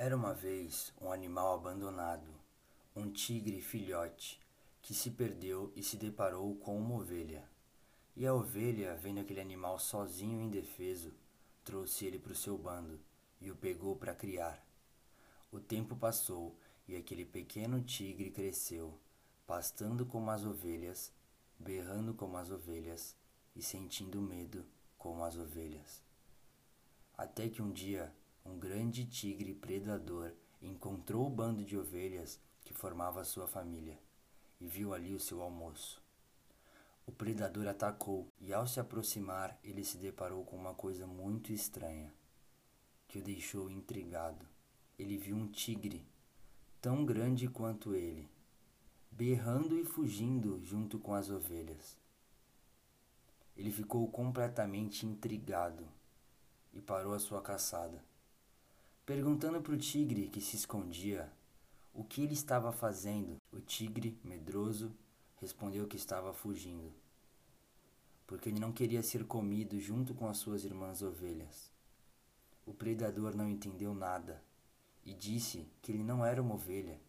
Era uma vez um animal abandonado, um tigre filhote, que se perdeu e se deparou com uma ovelha. E a ovelha, vendo aquele animal sozinho e indefeso, trouxe ele para o seu bando e o pegou para criar. O tempo passou e aquele pequeno tigre cresceu, pastando como as ovelhas, berrando como as ovelhas e sentindo medo como as ovelhas. Até que um dia um grande tigre predador encontrou o bando de ovelhas que formava sua família e viu ali o seu almoço. O predador atacou e, ao se aproximar, ele se deparou com uma coisa muito estranha que o deixou intrigado. Ele viu um tigre, tão grande quanto ele, berrando e fugindo junto com as ovelhas. Ele ficou completamente intrigado e parou a sua caçada, perguntando para o tigre que se escondia o que ele estava fazendo. O tigre, medroso, respondeu que estava fugindo, porque ele não queria ser comido junto com as suas irmãs ovelhas. O predador não entendeu nada e disse que ele não era uma ovelha,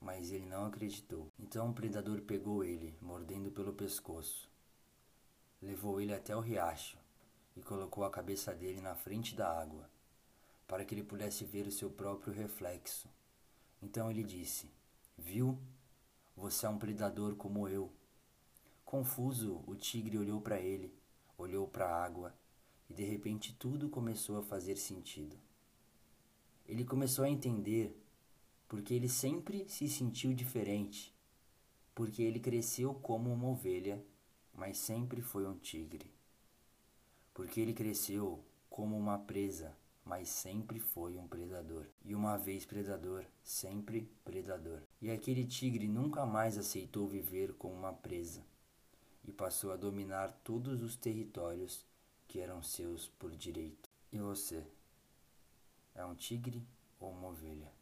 mas ele não acreditou. Então o predador pegou ele, mordendo pelo pescoço. Levou ele até o riacho e colocou a cabeça dele na frente da água, para que ele pudesse ver o seu próprio reflexo. Então ele disse: Viu? Você é um predador como eu. Confuso, o tigre olhou para ele, olhou para a água e de repente tudo começou a fazer sentido. Ele começou a entender porque ele sempre se sentiu diferente, porque ele cresceu como uma ovelha, mas sempre foi um tigre. Porque ele cresceu como uma presa, mas sempre foi um predador. E uma vez predador, sempre predador. E aquele tigre nunca mais aceitou viver como uma presa e passou a dominar todos os territórios que eram seus por direito. E você? É um tigre ou uma ovelha?